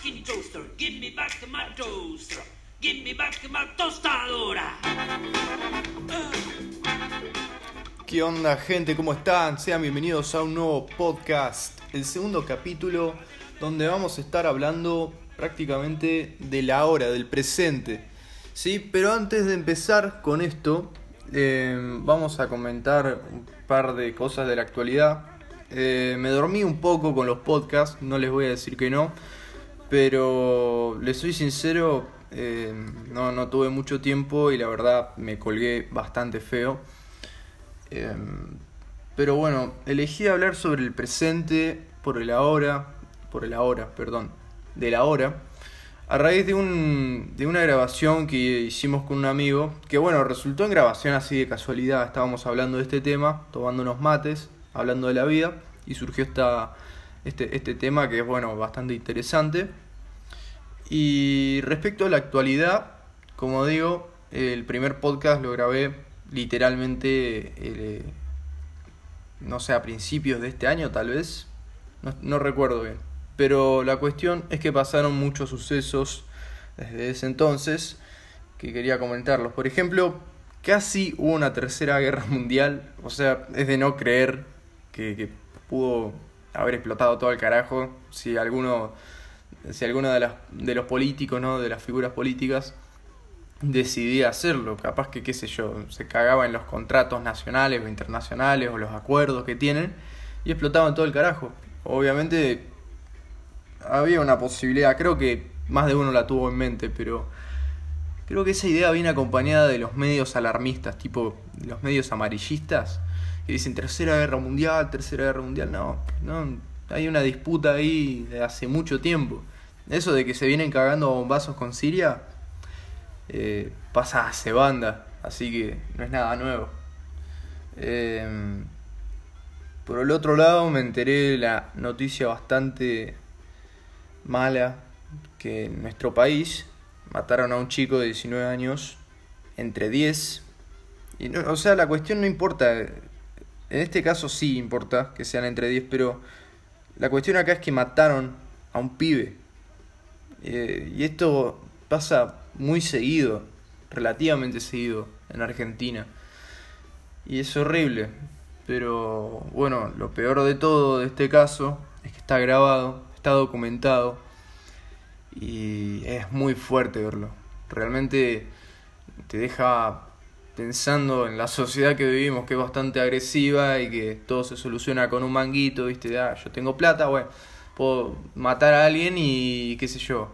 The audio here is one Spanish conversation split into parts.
fucking toaster. Give me back my toaster. Give me back my tostadora. ¿Qué onda gente? ¿Cómo están? Sean bienvenidos a un nuevo podcast, el segundo capítulo donde vamos a estar hablando prácticamente de la hora, del presente. Sí, pero antes de empezar con esto, eh, vamos a comentar un par de cosas de la actualidad. Eh, me dormí un poco con los podcasts, no les voy a decir que no, pero les soy sincero, eh, no, no tuve mucho tiempo y la verdad me colgué bastante feo. pero bueno, elegí hablar sobre el presente por el ahora, por el ahora, perdón, de la hora a raíz de, un, de una grabación que hicimos con un amigo, que bueno, resultó en grabación así de casualidad, estábamos hablando de este tema, tomando unos mates, hablando de la vida, y surgió esta, este, este tema que es bueno, bastante interesante. Y respecto a la actualidad, como digo, el primer podcast lo grabé literalmente, eh, no sé, a principios de este año tal vez, no recuerdo bien. Pero la cuestión es que pasaron muchos sucesos desde ese entonces que quería comentarlos. Por ejemplo, casi hubo una tercera guerra mundial. O sea, es de no creer que, pudo haber explotado todo el carajo. Si alguno, si alguno de, las, de los políticos, ¿no? de las figuras políticas, decidía hacerlo. Capaz que, qué sé yo, se cagaba en los contratos nacionales o internacionales o los acuerdos que tienen y explotaban todo el carajo. Obviamente había una posibilidad, creo que más de uno la tuvo en mente, pero creo que esa idea viene acompañada de los medios alarmistas, tipo los medios amarillistas, dicen tercera guerra mundial, tercera guerra mundial, no, no, hay una disputa ahí de hace mucho tiempo. Eso de que se vienen cagando bombazos con Siria, eh, pasa hace banda, así que no es nada nuevo. Em, por el otro lado me enteré de la noticia bastante mala que en nuestro país mataron a un chico de 19 años entre 10. Y no, o sea, la cuestión no importa. En este caso sí importa que sean entre 10, pero la cuestión acá es que mataron a un pibe. Eh, y esto pasa muy seguido, relativamente seguido en Argentina. Y es horrible. Pero bueno, lo peor de todo de este caso es que está grabado está documentado y es muy fuerte verlo. Realmente te deja pensando en la sociedad que vivimos, que es bastante agresiva y que todo se soluciona con un manguito, ¿viste? Ah, yo tengo plata, bueno, puedo matar a alguien y qué sé yo.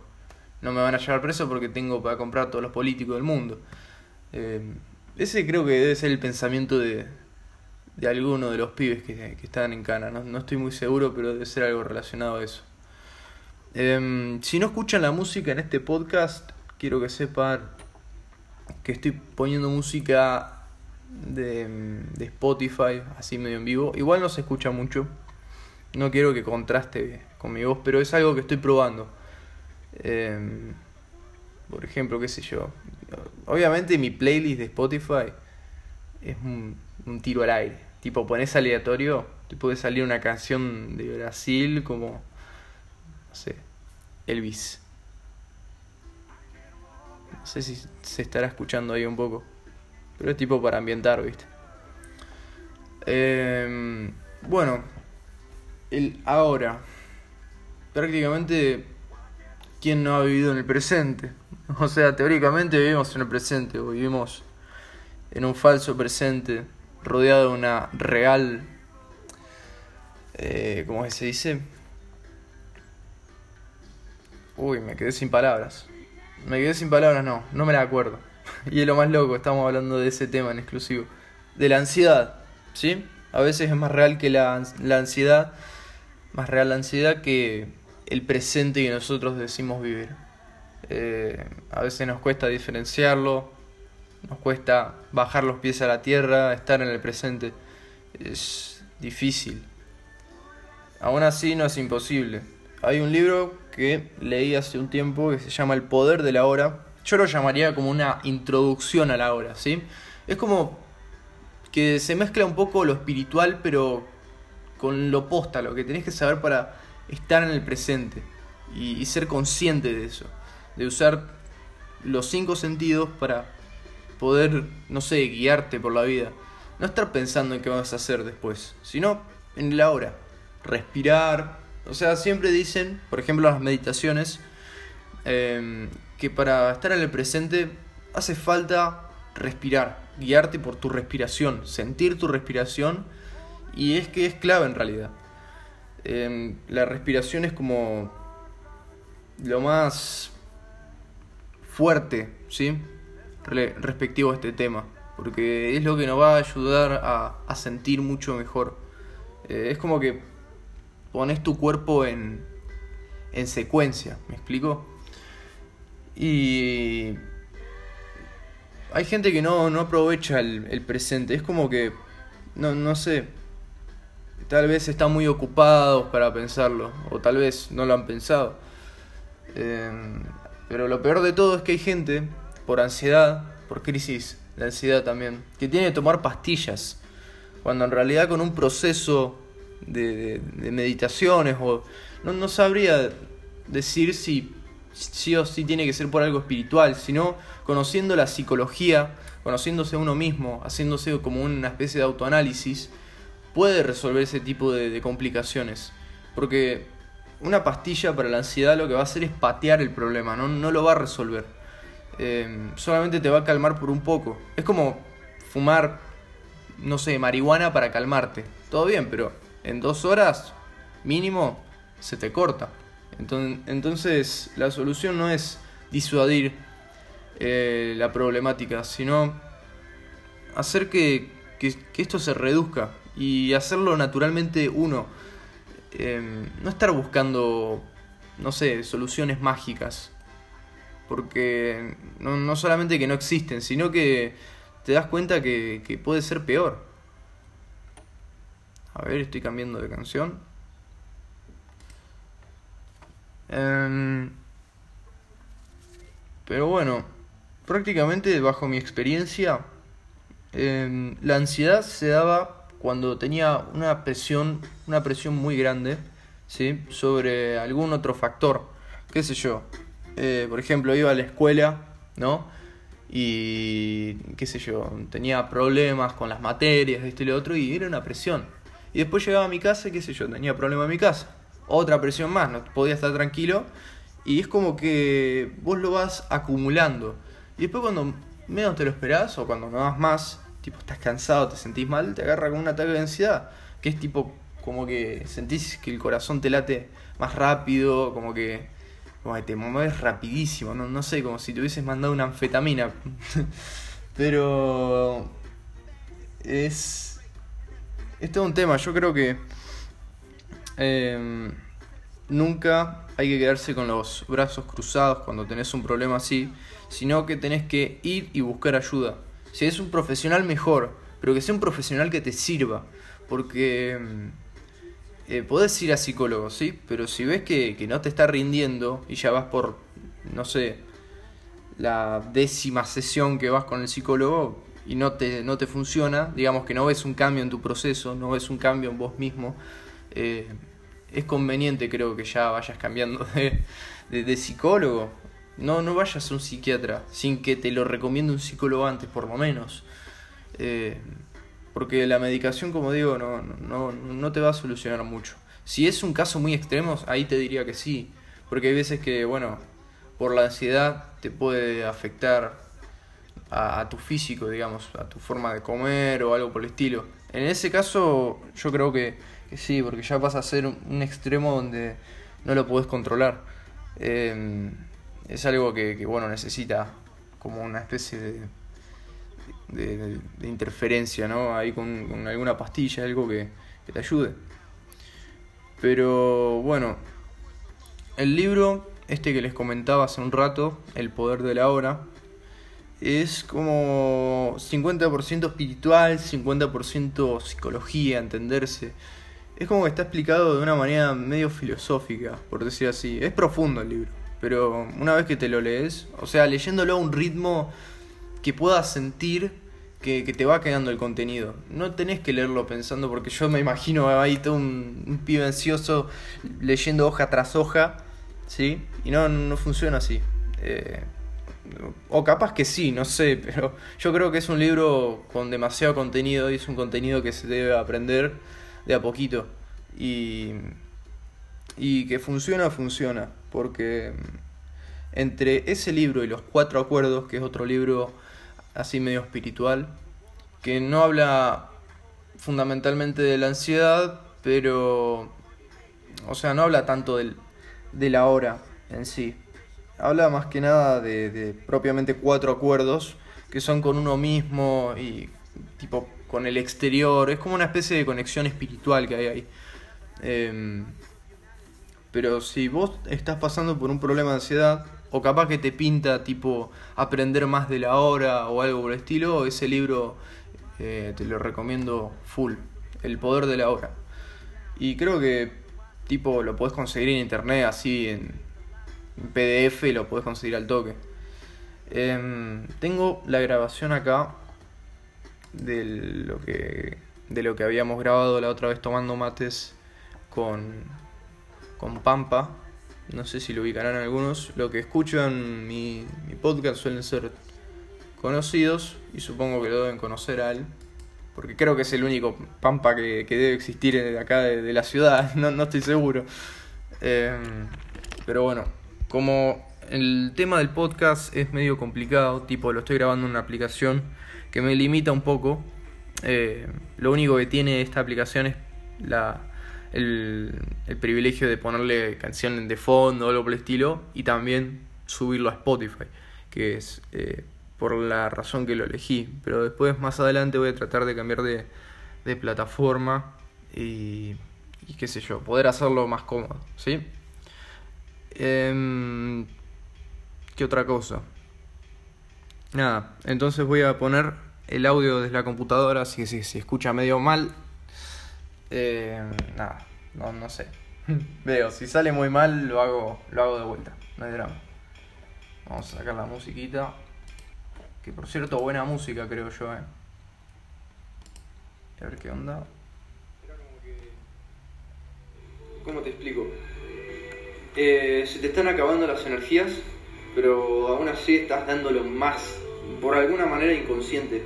No me van a llevar preso porque tengo para comprar todos los políticos del mundo. Eh, ese creo que debe ser el pensamiento de, de alguno de los pibes que, están en Cana. No, no estoy muy seguro, pero debe ser algo relacionado a eso. Em, si no escuchan la música en este podcast, quiero que sepan que estoy poniendo música de, Spotify, así medio en vivo. Igual no se escucha mucho. No quiero que contraste con mi voz, pero es algo que estoy probando. Em, por ejemplo, qué sé yo. Obviamente mi playlist de Spotify es un, un tiro al aire. Tipo, pones aleatorio, te puede salir una canción de Brasil como, no sé, Elvis. No sé si se estará escuchando ahí un poco. Pero es tipo para ambientar, ¿viste? Em, bueno, el ahora. Prácticamente, ¿quién no ha vivido en el presente? O sea, teóricamente vivimos en el presente, o vivimos en un falso presente, rodeado de una real. Eh, ¿Cómo se dice? Uy, me quedé sin palabras. Me quedé sin palabras, no, no me la acuerdo. Y es lo más loco, estamos hablando de ese tema en exclusivo. De la ansiedad, ¿sí? A veces es más real que la, ansiedad, más real la ansiedad que el presente que nosotros decimos vivir. Eh, a veces nos cuesta diferenciarlo, nos cuesta bajar los pies a la tierra, estar en el presente. Es difícil. Aún así no es imposible. Hay un libro que leí hace un tiempo que se llama El poder de la hora. Yo lo llamaría como una introducción a la hora, ¿sí? Es como que se mezcla un poco lo espiritual, pero con lo posta, lo que tenés que saber para estar en el presente. y, y ser consciente de eso, de usar los cinco sentidos para poder, no sé, guiarte por la vida. No estar pensando en qué vas a hacer después, sino en el ahora. Respirar. O sea, siempre dicen, por ejemplo, las meditaciones, eh, que para estar en el presente hace falta respirar, guiarte por tu respiración, sentir tu respiración y es que es clave en realidad. Eh, la respiración es como lo más fuerte, ¿sí? respectivo a este tema, porque es lo que nos va a ayudar a, sentir mucho mejor. Eh, es como que pones tu cuerpo en, en secuencia, ¿me explico? Y hay gente que no, no aprovecha el, presente, es como que, no, no sé, tal vez están muy ocupados para pensarlo, o tal vez no lo han pensado. Eh, pero lo peor de todo es que hay gente por ansiedad, por crisis de ansiedad también, que tiene que tomar pastillas, cuando en realidad con un proceso de, meditaciones o no, no, sabría decir si sí o sí tiene que ser por algo espiritual, sino conociendo la psicología, conociéndose uno mismo, haciéndose como una especie de autoanálisis, puede resolver ese tipo de, de complicaciones. Porque una pastilla para la ansiedad lo que va a hacer es patear el problema, no, no lo va a resolver. Em, solamente te va a calmar por un poco. Es como fumar, no sé, marihuana para calmarte. Todo bien, pero en dos horas mínimo se te corta. Entonces, la solución no es disuadir eh, la problemática, sino hacer que, que, esto se reduzca y hacerlo naturalmente uno. Em, no estar buscando, no sé, soluciones mágicas porque no, solamente que no existen, sino que te das cuenta que, puede ser peor. A ver, estoy cambiando de canción. Em, pero bueno, prácticamente bajo mi experiencia, em, la ansiedad se daba cuando tenía una presión, una presión muy grande, ¿sí? Sobre algún otro factor, qué sé yo, eh, por ejemplo, iba a la escuela, ¿no? Y, qué sé yo, tenía problemas con las materias, esto y lo otro, y era una presión. Y después llegaba a mi casa, y qué sé yo, tenía problemas en mi casa. Otra presión más, no podía estar tranquilo. Y es como que vos lo vas acumulando. Y después cuando menos te lo esperás, o cuando no das más, tipo estás cansado, te sentís mal, te agarra con un ataque de ansiedad. Que es tipo como que sentís que el corazón te late más rápido, como que como te mueves rapidísimo, no, no sé, como si te hubieses mandado una anfetamina. Pero es, es todo un tema, yo creo que em, nunca hay que quedarse con los brazos cruzados cuando tenés un problema así, sino que tenés que ir y buscar ayuda. Si es un profesional mejor, pero que sea un profesional que te sirva, porque em, eh, podés ir a psicólogo, ¿sí? Pero si ves que, no te está rindiendo y ya vas por, no sé, la décima sesión que vas con el psicólogo y no te, no te funciona, digamos que no ves un cambio en tu proceso, no ves un cambio en vos mismo, eh, es conveniente creo que ya vayas cambiando de, psicólogo. No, no vayas a un psiquiatra sin que te lo recomiende un psicólogo antes, por lo menos. Eh, porque la medicación, como digo, no, no, no te va a solucionar mucho. Si es un caso muy extremo, ahí te diría que sí. Porque hay veces que, bueno, por la ansiedad te puede afectar a, tu físico, digamos, a tu forma de comer o algo por el estilo. En ese caso, yo creo que, sí, porque ya pasa a ser un, extremo donde no lo puedes controlar. Em, es algo que, que, bueno, necesita como una especie de de, interferencia, ¿no? Ahí con, alguna pastilla, algo que, te ayude. Pero bueno, el libro, este que les comentaba hace un rato, El poder de la hora, es como 50% espiritual, 50% psicología, entenderse. Es como que está explicado de una manera medio filosófica, por decir así. Es profundo el libro, pero una vez que te lo lees, o sea, leyéndolo a un ritmo que puedas sentir que, te va quedando el contenido. No tenés que leerlo pensando, porque yo me imagino ahí todo un, un pibe ansioso leyendo hoja tras hoja ¿sí? Y no, no funciona así. Eh, o capaz que sí, no sé, pero yo creo que es un libro con demasiado contenido y es un contenido que se debe aprender de a poquito. Y, y que funciona, funciona. Porque entre ese libro y los cuatro acuerdos, que es otro libro así medio espiritual, que no habla fundamentalmente de la ansiedad, pero, o sea, no habla tanto del, de la hora en sí. Habla más que nada de, propiamente cuatro acuerdos que son con uno mismo y tipo con el exterior. Es como una especie de conexión espiritual que hay ahí. Em, pero si vos estás pasando por un problema de ansiedad, o capaz que te pinta tipo aprender más de la hora o algo por el estilo, ese libro eh, te lo recomiendo full, El poder de la hora. Y creo que tipo lo podés conseguir en internet así en, PDF lo podés conseguir al toque. Em, tengo la grabación acá de lo que de lo que habíamos grabado la otra vez tomando mates con con Pampa no sé si lo ubicarán algunos, lo que escuchan mi, mi podcast suelen ser conocidos y supongo que lo deben conocer a él, porque creo que es el único Pampa que, debe existir de acá de, la ciudad, no, no estoy seguro. Em, pero bueno, como el tema del podcast es medio complicado, tipo lo estoy grabando en una aplicación que me limita un poco, eh, lo único que tiene esta aplicación es la el, privilegio de ponerle canciones de fondo o algo por el estilo y también subirlo a Spotify, que es eh, por la razón que lo elegí. Pero después, más adelante, voy a tratar de cambiar de, de plataforma y, y, qué sé yo, poder hacerlo más cómodo, ¿sí? Em, ¿Qué otra cosa? Nada, entonces voy a poner el audio desde la computadora, así que si se escucha medio mal, eh, nada, no, no sé. Veo, si sale muy mal lo hago, lo hago de vuelta, no hay drama. Vamos a sacar la musiquita. Que por cierto, buena música creo yo, eh. A ver qué onda. ¿Cómo te explico? Eh, se te están acabando las energías, pero aún así estás dándolo más, por alguna manera inconsciente.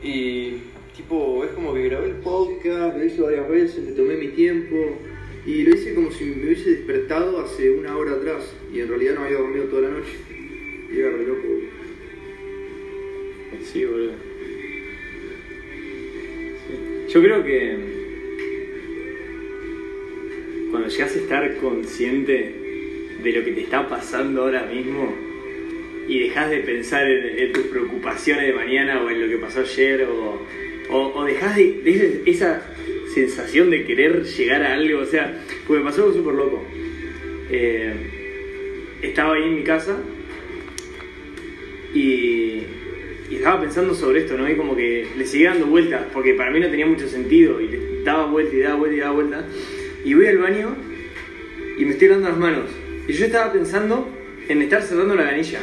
Y tipo, es como que grabé el podcast, lo hice varias veces, me tomé mi tiempo y lo hice como si me hubiese despertado hace una hora atrás y en realidad no había dormido toda la noche. Y era re loco. Sí, boludo. Yo creo que cuando llegas a estar consciente de lo que te está pasando ahora mismo y dejas de pensar en, tus preocupaciones de mañana o en lo que pasó ayer o o, dejás de, esa sensación de querer llegar a algo, o sea, pues me pasó algo súper loco. Eh, estaba ahí en mi casa y, estaba pensando sobre esto, ¿no? Y como que le seguía dando vueltas, porque para mí no tenía mucho sentido, y daba vueltas y daba vueltas y daba vueltas. Y voy al baño y me estoy dando las manos. Y yo estaba pensando en estar cerrando la ganilla.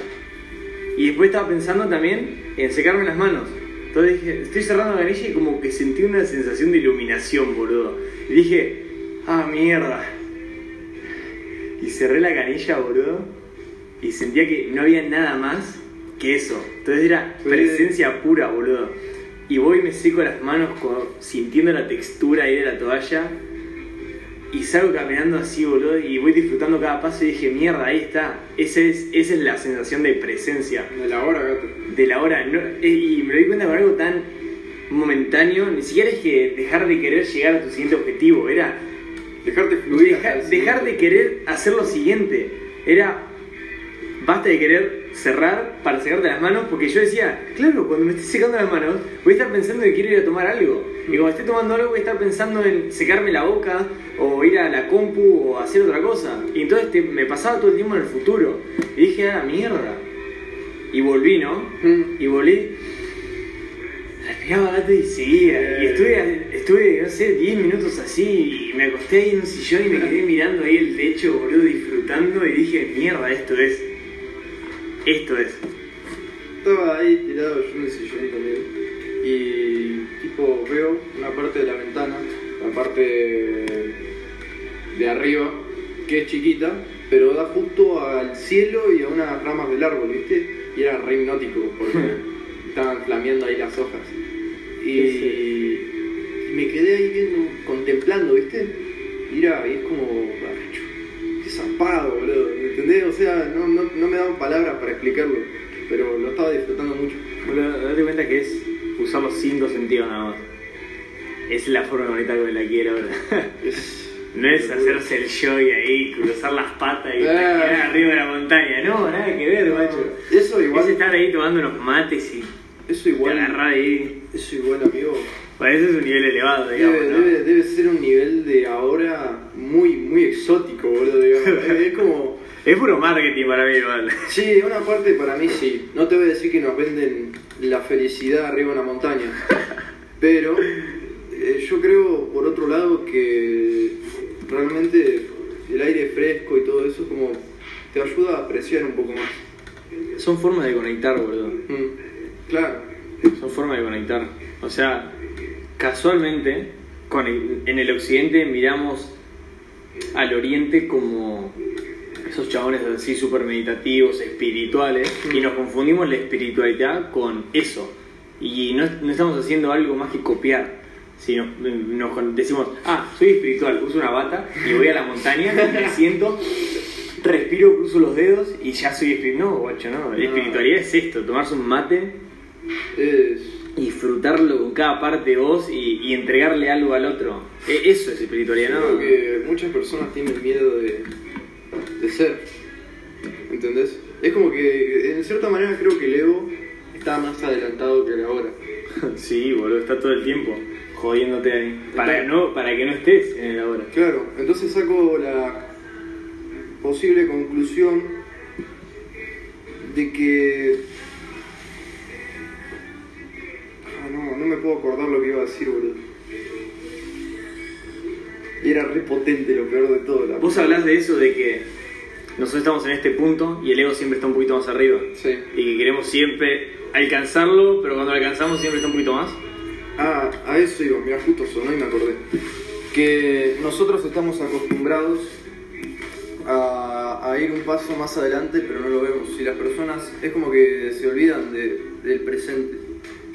Y después estaba pensando también en secarme las manos. Entonces dije, estoy cerrando la canilla y como que sentí una sensación de iluminación, boludo. Y dije, ah, mierda. Y cerré la canilla, boludo. Y sentía que no había nada más que eso. Entonces era presencia pura, boludo. Y voy y me seco las manos sintiendo la textura ahí de la toalla y salgo caminando así, boludo, y voy disfrutando cada paso y dije, mierda, ahí está. Esa es, esa es la sensación de presencia. De la hora, gato. De la hora. Eh, y me doy cuenta con algo tan momentáneo. Ni siquiera es que dejar de querer llegar a tu siguiente objetivo. Era... Dejarte fluir. dejar de querer hacer lo siguiente. Era... Basta de querer cerrar para secarte las manos, porque yo decía, claro, cuando me esté secando las manos, voy a estar pensando que quiero ir a tomar algo. Y cuando esté tomando algo, voy a estar pensando en secarme la boca, o ir a la compu, o hacer otra cosa. Y entonces me pasaba todo el tiempo en el futuro. Y dije, ah, mierda. Y volví, ¿no? Mm. Y volví. Respiraba gato y seguía. Y estuve, estuve, no sé, 10 minutos así. Y me acosté ahí en un sillón y me quedé mirando ahí el techo, boludo, disfrutando. Y dije, mierda, esto es esto es. Estaba ahí tirado yo en el sillón también. Y tipo veo una parte de la ventana, la parte de arriba, que es chiquita, pero da justo al cielo y a unas ramas del árbol, ¿viste? Y era re hipnótico porque estaban flameando ahí las hojas. Y, y me quedé ahí viendo, contemplando, ¿viste? Y era, y es como, "Ay, qué zapado, boludo, ¿me ¿entendés? O sea, no, no, no me daban palabras para explicarlo, pero lo estaba disfrutando mucho. Date cuenta que es usar los cinco sentidos nada más. Es la forma bonita que me la quiero ahora. No es hacerse el joy ahí, cruzar las patas y Ah. quedar arriba de la montaña. No, nada que ver, macho. Eso igual, Es estar ahí tomando unos mates y eso te igual, agarrar ahí. eso igual, amigo. Para eso es un nivel elevado, digamos, Debe, ¿no? debe, debe ser un nivel de ahora muy, muy exótico, boludo, digamos. Es como... Es puro marketing para mí, igual. Sí, una parte para mí sí. No te voy a decir que nos venden la felicidad arriba de una montaña. Pero eh, yo creo, por otro lado, que realmente el aire fresco y todo eso como te ayuda a apreciar un poco más. Son formas de conectar, boludo. Mm, claro. Son formas de conectar. O sea, casualmente, con el- en el occidente miramos al oriente como esos chabones así súper meditativos, espirituales, y nos confundimos la espiritualidad con eso. Y no, no estamos haciendo algo más que copiar. Si nos, nos decimos, ah, soy espiritual, uso una bata y voy a la montaña, me siento, respiro, cruzo los dedos y ya soy espiritual. No, guacho, no. La No. espiritualidad es esto, tomarse un mate Es, disfrutarlo con cada parte de vos y, y entregarle algo al otro. E- eso es espiritualidad, ¿no? creo que muchas personas tienen miedo de, de ser. ¿Entendés? Es como que, en cierta manera, creo que el ego está más adelantado que el ahora. Sí, boludo, está todo el tiempo jodiéndote ahí. Para, no, para que no estés en el ahora. Claro, entonces saco la posible conclusión de que... Ah, no, no me puedo acordar lo que iba a decir, boludo. Y era re potente lo peor de todo. La Vos hablás de eso, de que nosotros estamos en este punto y el ego siempre está un poquito más arriba. Sí. Y que queremos siempre alcanzarlo, pero cuando lo alcanzamos siempre está un poquito más. Ah, a eso iba, mira, justo sonó y me acordé. Que nosotros estamos acostumbrados a, a ir un paso más adelante, pero no lo vemos. Y las personas es como que se olvidan de- del presente.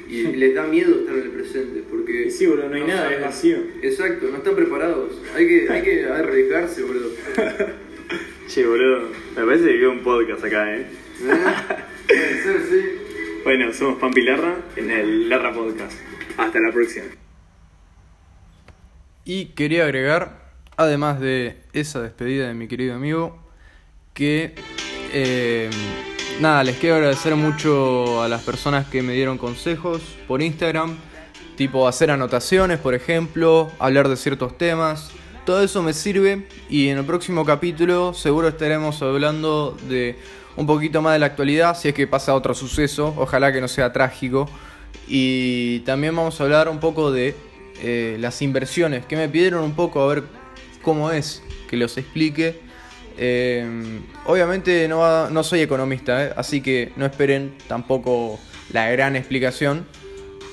Y les da miedo estar en el presente, porque... Sí, boludo, no hay nada, saben. es vacío. Exacto, no están preparados. Hay que, hay que arriesgarse, boludo. Che, boludo, me parece que veo un podcast acá, ¿eh? ¿Eh? Puede ser, sí. Bueno, somos Pampi Larra en el Larra Podcast. Hasta la próxima. Y quería agregar, además de esa despedida de mi querido amigo, que eh, nada, les quiero agradecer mucho a las personas que me dieron consejos por Instagram, tipo hacer anotaciones, por ejemplo, hablar de ciertos temas. Todo eso me sirve y en el próximo capítulo seguro estaremos hablando de un poquito más de la actualidad, si es que pasa otro suceso, ojalá que no sea trágico. Y también vamos a hablar un poco de eh, las inversiones, que me pidieron un poco a ver cómo es, que los explique. Eh, obviamente no, no soy economista, ¿eh? así que no esperen tampoco la gran explicación,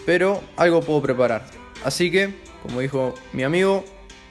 pero algo puedo preparar. Así que, como dijo mi amigo,